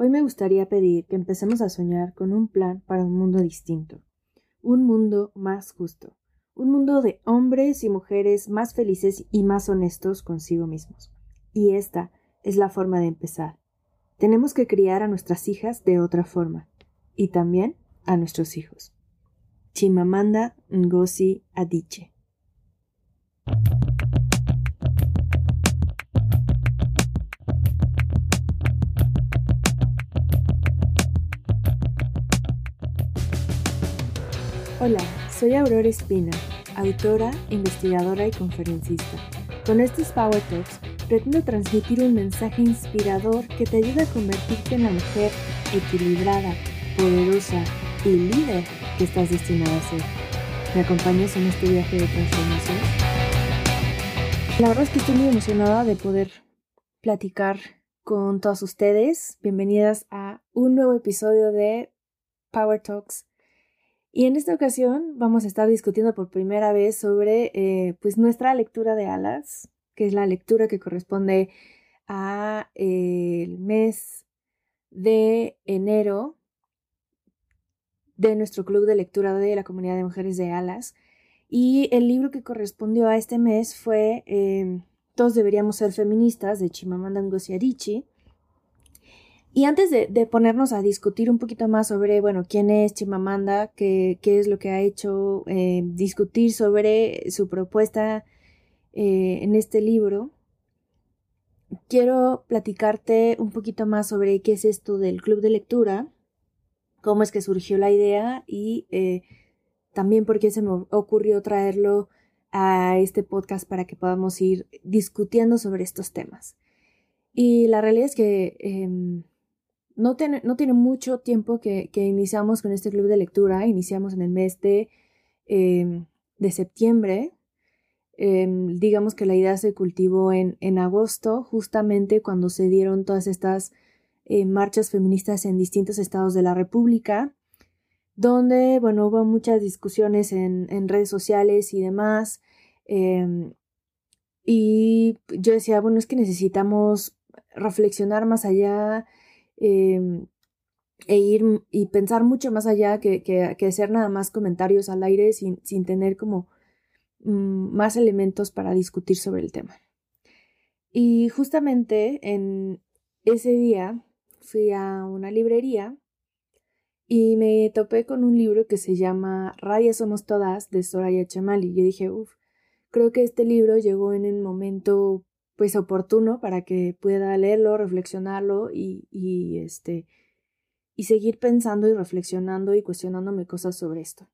Hoy me gustaría pedir que empecemos a soñar con un plan para un mundo distinto, un mundo más justo, un mundo de hombres y mujeres más felices y más honestos consigo mismos. Y esta es la forma de empezar. Tenemos que criar a nuestras hijas de otra forma y también a nuestros hijos. Chimamanda Ngozi Adichie Hola, soy Aurora Espina, autora, investigadora y conferencista. Con estos Power Talks pretendo transmitir un mensaje inspirador que te ayude a convertirte en la mujer equilibrada, poderosa y líder que estás destinada a ser. ¿Me acompañas en este viaje de transformación? La verdad es que estoy muy emocionada de poder platicar con todos ustedes. Bienvenidas a un nuevo episodio de Power Talks y en esta ocasión vamos a estar discutiendo por primera vez sobre eh, pues nuestra lectura de alas, que es la lectura que corresponde a eh, el mes de enero de nuestro club de lectura de la comunidad de mujeres de alas. Y el libro que correspondió a este mes fue eh, Todos deberíamos ser feministas de Chimamanda Ngozi Adichie y antes de, ponernos a discutir un poquito más sobre, bueno, quién es Chimamanda, qué, qué es lo que ha hecho, eh, discutir sobre su propuesta eh, en este libro, quiero platicarte un poquito más sobre qué es esto del club de lectura, cómo es que surgió la idea y eh, también por qué se me ocurrió traerlo a este podcast para que podamos ir discutiendo sobre estos temas. Y la realidad es que em, no tiene, no tiene mucho tiempo que, iniciamos con este club de lectura, iniciamos en el mes de, em, de septiembre. Em, digamos que la idea se cultivó en, en, agosto, justamente cuando se dieron todas estas eh, marchas feministas en distintos estados de la República, donde, bueno, hubo muchas discusiones en, en redes sociales y demás. Em, y yo decía, bueno, es que necesitamos reflexionar más allá, Em, e ir y pensar mucho más allá que, que, hacer nada más comentarios al aire sin, sin tener como mm, más elementos para discutir sobre el tema. Y justamente en ese día fui a una librería y me topé con un libro que se llama Rayas somos todas de Soraya Chamali. Yo dije, uff, creo que este libro llegó en un momento pues oportuno para que pueda leerlo, reflexionarlo y, y este y seguir pensando y reflexionando y cuestionándome cosas sobre esto.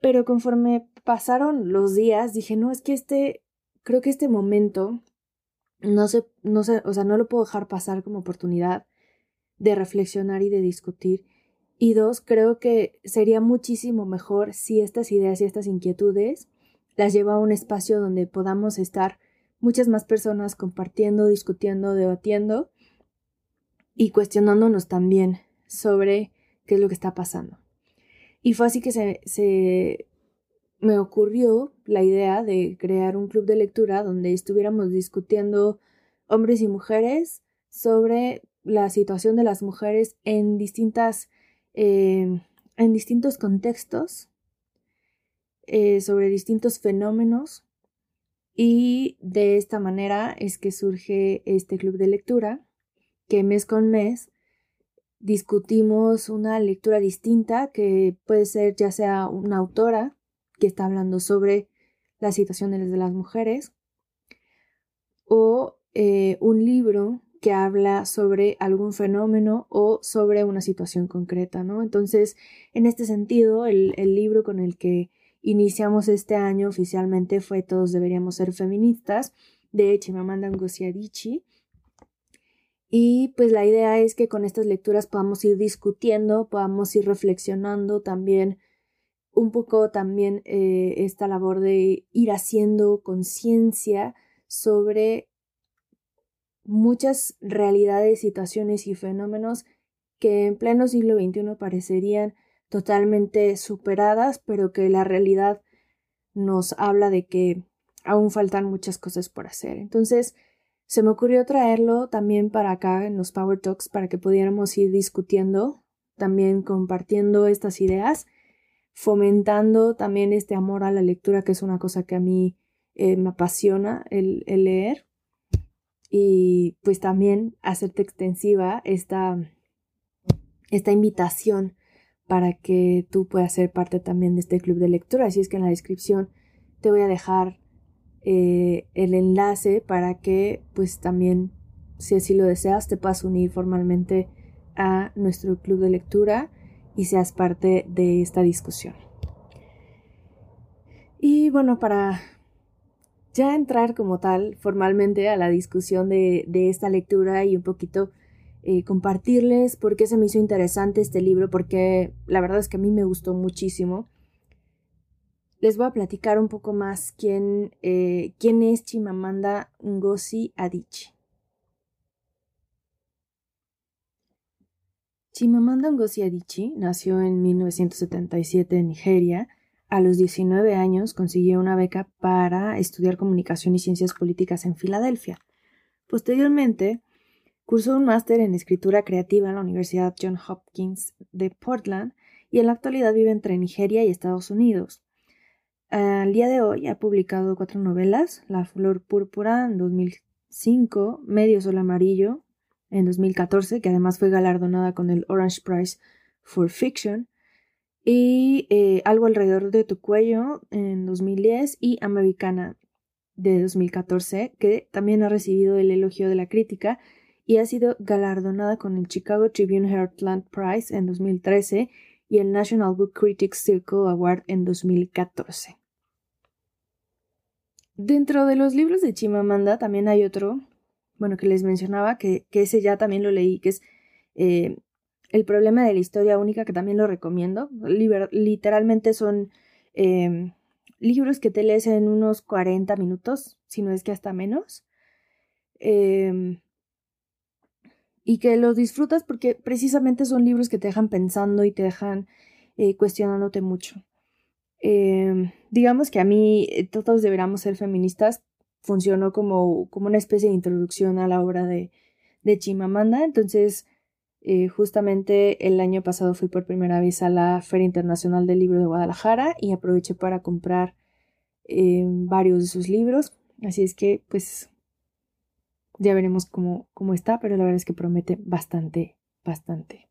Pero conforme pasaron los días, dije, no, es que este, creo que este momento no sé, no sé, o sea, no lo puedo dejar pasar como oportunidad de reflexionar y de discutir. Y dos, creo que sería muchísimo mejor si estas ideas y estas inquietudes las lleva a un espacio donde podamos estar muchas más personas compartiendo, discutiendo, debatiendo y cuestionándonos también sobre qué es lo que está pasando. Y fue así que se, me ocurrió la idea de crear un club de lectura donde estuviéramos discutiendo hombres y mujeres sobre la situación de las mujeres en distintas eh, en distintos contextos eh, sobre distintos fenómenos y de esta manera es que surge este club de lectura, que mes con mes discutimos una lectura distinta, que puede ser ya sea una autora que está hablando sobre las situaciones de las mujeres, o eh, un libro que habla sobre algún fenómeno o sobre una situación concreta, ¿no? Entonces, en este sentido, el, el libro con el que iniciamos este año oficialmente fue Todos deberíamos ser feministas de Chimamanda Ngozi. Y pues la idea es que con estas lecturas podamos ir discutiendo, podamos ir reflexionando también un poco también eh, esta labor de ir haciendo conciencia sobre muchas realidades, situaciones y fenómenos que en pleno siglo XXI parecerían totalmente superadas, pero que la realidad nos habla de que aún faltan muchas cosas por hacer. Entonces, se me ocurrió traerlo también para acá en los Power Talks para que pudiéramos ir discutiendo, también compartiendo estas ideas, fomentando también este amor a la lectura, que es una cosa que a mí eh, me apasiona el, leer. Y pues también hacerte extensiva esta, esta invitación para que tú puedas ser parte también de este club de lectura. Así es que en la descripción te voy a dejar eh, el enlace para que pues también si así lo deseas te puedas unir formalmente a nuestro club de lectura y seas parte de esta discusión. Y bueno, para ya entrar como tal formalmente a la discusión de, esta lectura y un poquito eh, compartirles por qué se me hizo interesante este libro, porque la verdad es que a mí me gustó muchísimo les voy a platicar un poco más quién, eh, quién es Chimamanda Ngozi Adichie. Chimamanda Ngozi Adichie nació en 1977 en Nigeria. A los 19 años consiguió una beca para estudiar comunicación y ciencias políticas en Filadelfia. Posteriormente, cursó un máster en escritura creativa en la Universidad Johns Hopkins de Portland y en la actualidad vive entre Nigeria y Estados Unidos. Al día de hoy ha publicado cuatro novelas, La Flor Púrpura en 2005, Medio Sol Amarillo en 2014, que además fue galardonada con el Orange Prize for Fiction, y eh, Algo alrededor de tu cuello en 2010 y Americana de 2014, que también ha recibido el elogio de la crítica y ha sido galardonada con el Chicago Tribune Heartland Prize en 2013 y el National Book Critics Circle Award en 2014. Dentro de los libros de Chimamanda también hay otro, bueno, que les mencionaba, que, ese ya también lo leí, que es eh, El problema de la historia única, que también lo recomiendo. literalmente son em, libros que te lees en unos 40 minutos, si no es que hasta menos. Em, y que los disfrutas porque precisamente son libros que te dejan pensando y te dejan eh, cuestionándote mucho. Em, digamos que a mí eh, todos deberíamos ser feministas funcionó como, como una especie de introducción a la obra de, de Chimamanda. Entonces, eh, justamente el año pasado fui por primera vez a la Feria Internacional del Libro de Guadalajara y aproveché para comprar em, varios de sus libros. Así es que, pues, ya veremos cómo, cómo está, pero la verdad es que promete bastante, bastante.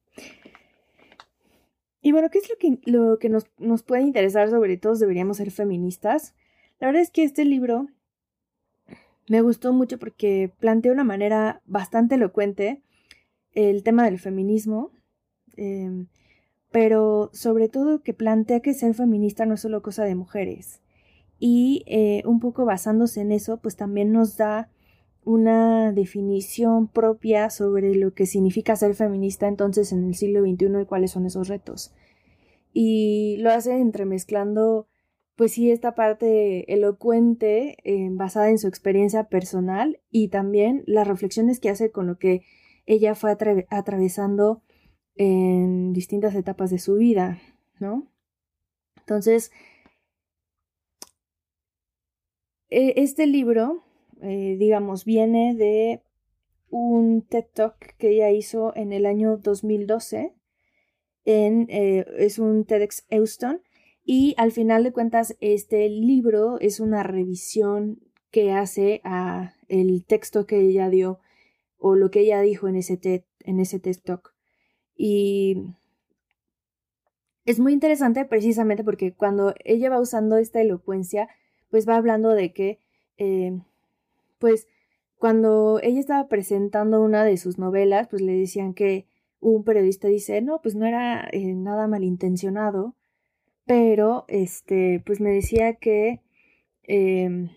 Y bueno, ¿qué es lo que, lo que nos, nos puede interesar sobre todos deberíamos ser feministas? La verdad es que este libro me gustó mucho porque plantea una manera bastante elocuente el tema del feminismo, em, pero sobre todo que plantea que ser feminista no es solo cosa de mujeres. Y eh, un poco basándose en eso, pues también nos da una definición propia sobre lo que significa ser feminista entonces en el siglo XXI y cuáles son esos retos. Y lo hace entremezclando, pues sí, esta parte elocuente eh, basada en su experiencia personal y también las reflexiones que hace con lo que ella fue atravesando en distintas etapas de su vida, ¿no? Entonces, e-, este libro eh, digamos, viene de un TED Talk que ella hizo en el año 2012. En, eh, es un TEDx Euston. Y al final de cuentas, este libro es una revisión que hace a el texto que ella dio o lo que ella dijo en ese TED, en ese TED Talk. Y es muy interesante precisamente porque cuando ella va usando esta elocuencia, pues va hablando de que eh, pues cuando ella estaba presentando una de sus novelas, pues le decían que un periodista dice, no, pues no era eh, nada malintencionado, pero este, pues me decía que, em,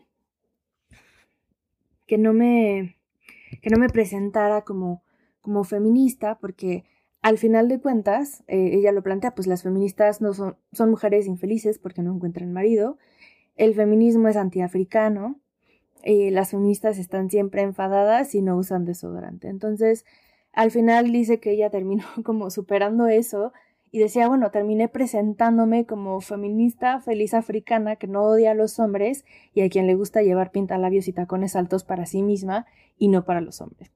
que no me, que no me presentara como, como feminista, porque al final de cuentas, eh, ella lo plantea, pues las feministas no son, son mujeres infelices porque no encuentran marido, el feminismo es antiafricano, eh, las feministas están siempre enfadadas y no usan desodorante. Entonces, al final dice que ella terminó como superando eso y decía, bueno, terminé presentándome como feminista feliz africana que no odia a los hombres y a quien le gusta llevar pintalabios y tacones altos para sí misma y no para los hombres.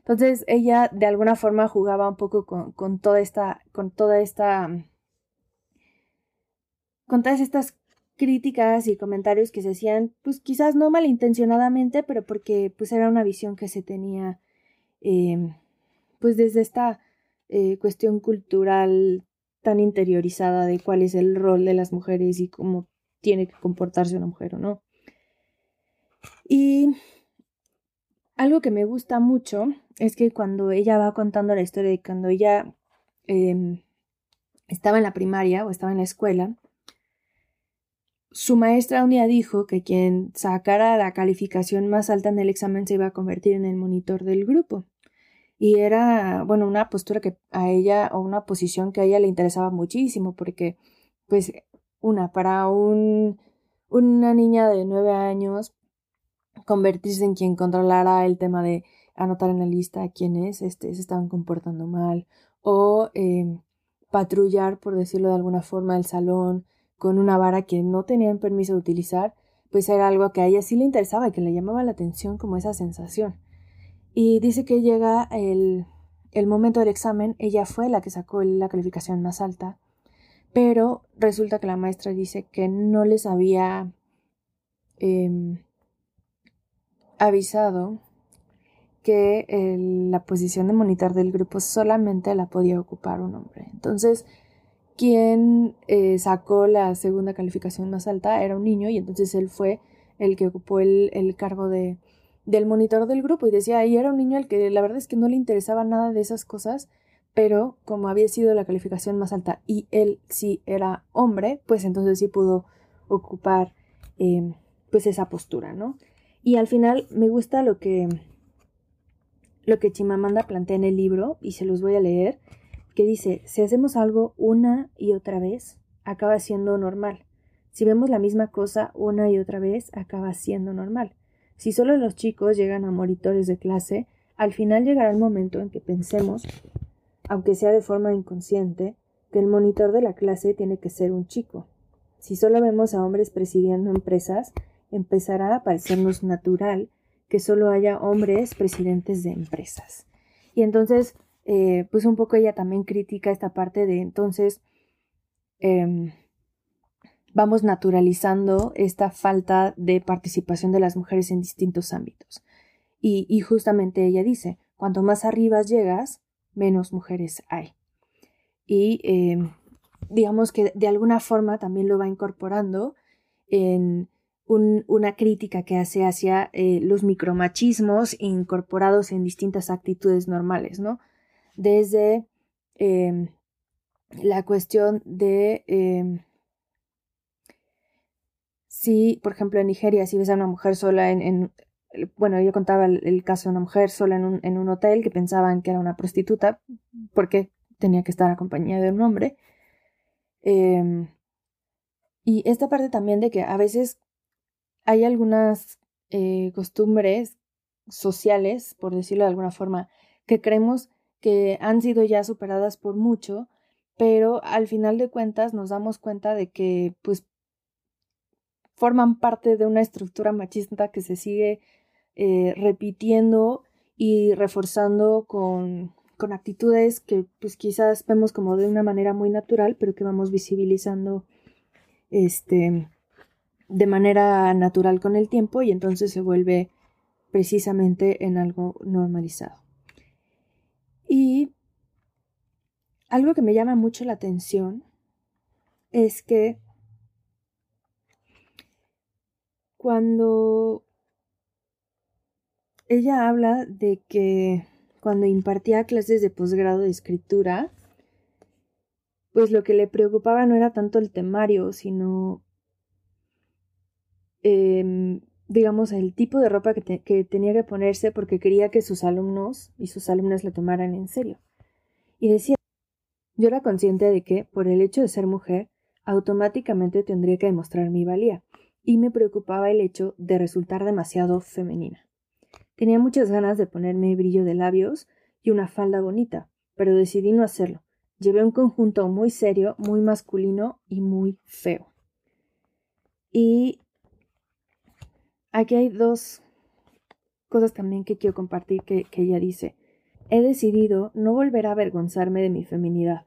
Entonces ella de alguna forma jugaba un poco con, con toda esta, con toda esta, con todas estas críticas y comentarios que se hacían, pues quizás no malintencionadamente, pero porque pues era una visión que se tenía, eh, pues desde esta eh, cuestión cultural tan interiorizada de cuál es el rol de las mujeres y cómo tiene que comportarse una mujer o no. Y algo que me gusta mucho es que cuando ella va contando la historia de cuando ella em, estaba en la primaria o estaba en la escuela, su maestra un día dijo que quien sacara la calificación más alta en el examen se iba a convertir en el monitor del grupo. Y era, bueno, una postura que a ella, o una posición que a ella le interesaba muchísimo, porque, pues, una, para un, una niña de nueve años, convertirse en quien controlara el tema de anotar en la lista a quienes este, se estaban comportando mal, o em, patrullar, por decirlo de alguna forma, el salón con una vara que no tenían permiso de utilizar, pues era algo que a ella sí le interesaba y que le llamaba la atención como esa sensación. Y dice que llega el, el momento del examen, ella fue la que sacó la calificación más alta, pero resulta que la maestra dice que no les había em, avisado que la posición de monitor del grupo solamente la podía ocupar un hombre. Entonces, quien eh, sacó la segunda calificación más alta era un niño y entonces él fue el que ocupó el, el cargo de, del monitor del grupo y decía, ahí era un niño al que la verdad es que no le interesaba nada de esas cosas, pero como había sido la calificación más alta y él sí era hombre, pues entonces sí pudo ocupar em, pues esa postura, ¿no? Y al final me gusta lo que lo que Chimamanda plantea en el libro y se los voy a leer que dice, si hacemos algo una y otra vez, acaba siendo normal. Si vemos la misma cosa una y otra vez, acaba siendo normal. Si solo los chicos llegan a monitores de clase, al final llegará el momento en que pensemos, aunque sea de forma inconsciente, que el monitor de la clase tiene que ser un chico. Si solo vemos a hombres presidiendo empresas, empezará a parecernos natural que solo haya hombres presidentes de empresas. Y entonces eh, pues un poco ella también critica esta parte de entonces em, vamos naturalizando esta falta de participación de las mujeres en distintos ámbitos. Y, justamente ella dice, cuanto más arriba llegas, menos mujeres hay. Y em, digamos que de alguna forma también lo va incorporando en una crítica que hace hacia eh, los micromachismos incorporados en distintas actitudes normales, ¿no? Desde em, la cuestión de em, si, por ejemplo, en Nigeria, si ves a una mujer sola en, bueno, ella contaba el, caso de una mujer sola en un, en un, hotel que pensaban que era una prostituta porque tenía que estar acompañada de un hombre. Em, y esta parte también de que a veces hay algunas eh, costumbres sociales, por decirlo de alguna forma, que creemos que han sido ya superadas por mucho, pero al final de cuentas nos damos cuenta de que pues forman parte de una estructura machista que se sigue eh, repitiendo y reforzando con, con actitudes que pues quizás vemos como de una manera muy natural, pero que vamos visibilizando este de manera natural con el tiempo y entonces se vuelve precisamente en algo normalizado. Y algo que me llama mucho la atención es que cuando ella habla de que cuando impartía clases de posgrado de escritura, pues lo que le preocupaba no era tanto el temario, sino em, digamos, el tipo de ropa que, que, tenía que ponerse porque quería que sus alumnos y sus alumnas la tomaran en serio. Y decía, yo era consciente de que, por el hecho de ser mujer, automáticamente tendría que demostrar mi valía, y me preocupaba el hecho de resultar demasiado femenina. Tenía muchas ganas de ponerme brillo de labios y una falda bonita, pero decidí no hacerlo. Llevé un conjunto muy serio, muy masculino y muy feo. Y aquí hay dos cosas también que quiero compartir que, ella dice. He decidido no volver a avergonzarme de mi feminidad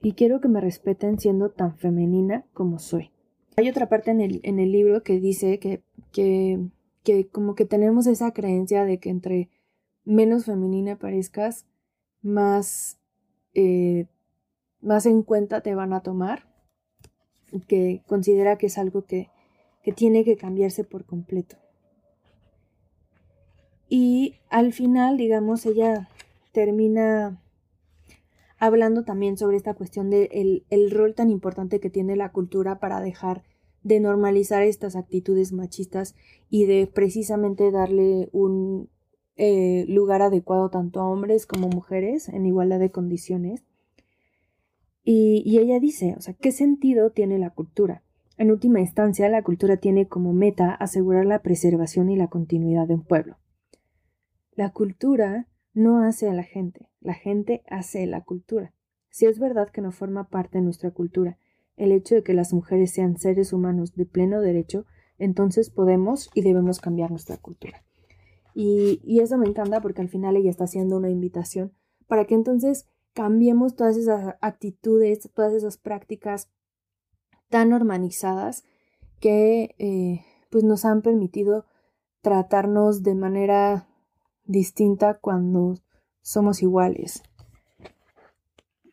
y quiero que me respeten siendo tan femenina como soy. Hay otra parte en el, en el libro que dice que, que, que como que tenemos esa creencia de que entre menos femenina parezcas, más, eh, más en cuenta te van a tomar, que considera que es algo que, que tiene que cambiarse por completo. Y al final, digamos, ella termina hablando también sobre esta cuestión del el rol tan importante que tiene la cultura para dejar de normalizar estas actitudes machistas y de precisamente darle un eh, lugar adecuado tanto a hombres como mujeres en igualdad de condiciones. Y, y ella dice, o sea, ¿qué sentido tiene la cultura? En última instancia, la cultura tiene como meta asegurar la preservación y la continuidad de un pueblo. La cultura no hace a la gente, la gente hace la cultura. Si es verdad que no forma parte de nuestra cultura el hecho de que las mujeres sean seres humanos de pleno derecho, entonces podemos y debemos cambiar nuestra cultura. Y, y eso me encanta porque al final ella está haciendo una invitación para que entonces cambiemos todas esas actitudes, todas esas prácticas tan normalizadas que eh, pues nos han permitido tratarnos de manera distinta cuando somos iguales,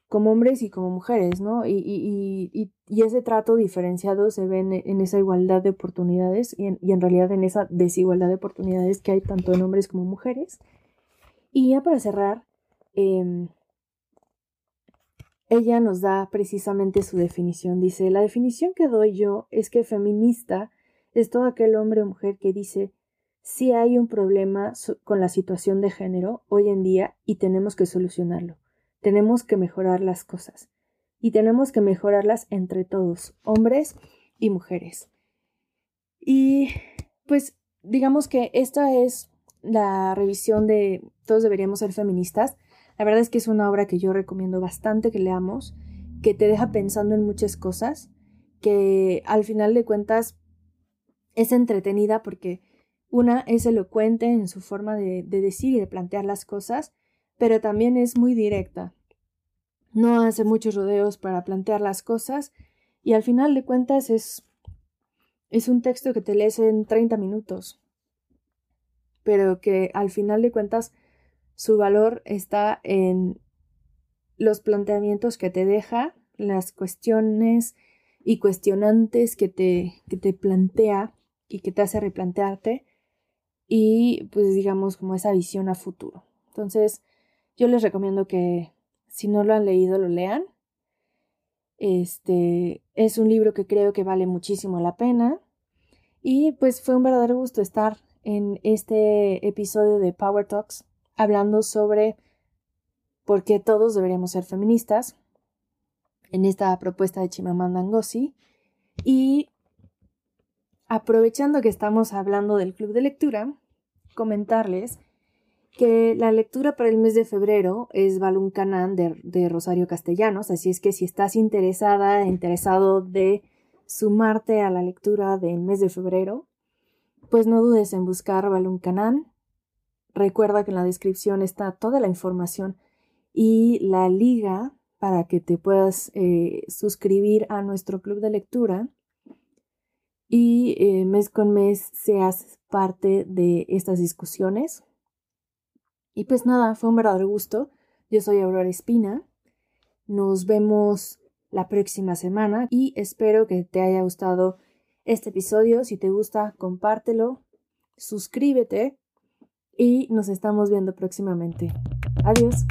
como hombres y como mujeres, ¿no? Y, y, y, y ese trato diferenciado se ve en, esa igualdad de oportunidades y en, en, realidad en esa desigualdad de oportunidades que hay tanto en hombres como mujeres. Y ya para cerrar, eh, ella nos da precisamente su definición. Dice, la definición que doy yo es que feminista es todo aquel hombre o mujer que dice si hay un problema con la situación de género hoy en día y tenemos que solucionarlo. Tenemos que mejorar las cosas. Y tenemos que mejorarlas entre todos, hombres y mujeres. Y pues digamos que esta es la revisión de Todos deberíamos ser feministas. La verdad es que es una obra que yo recomiendo bastante que leamos, que te deja pensando en muchas cosas, que al final de cuentas es entretenida porque una es elocuente en su forma de, decir y de plantear las cosas, pero también es muy directa. No hace muchos rodeos para plantear las cosas y al final de cuentas es, un texto que te lees en 30 minutos, pero que al final de cuentas su valor está en los planteamientos que te deja, las cuestiones y cuestionantes que te, que te plantea y que te hace replantearte y pues digamos como esa visión a futuro. Entonces yo les recomiendo que si no lo han leído lo lean. Este es un libro que creo que vale muchísimo la pena y pues fue un verdadero gusto estar en este episodio de Power Talks hablando sobre por qué todos deberíamos ser feministas en esta propuesta de Chimamanda Ngozi y aprovechando que estamos hablando del club de lectura, comentarles que la lectura para el mes de febrero es Balún Canán de, Rosario Castellanos, así es que si estás interesada, interesado de sumarte a la lectura del mes de febrero, pues no dudes en buscar Balún Canán. Recuerda que en la descripción está toda la información y la liga para que te puedas eh, suscribir a nuestro club de lectura y eh, mes con mes seas parte de estas discusiones. Y pues nada, fue un verdadero gusto. Yo soy Aurora Espina. Nos vemos la próxima semana y espero que te haya gustado este episodio. Si te gusta, compártelo, suscríbete y nos estamos viendo próximamente. Adiós.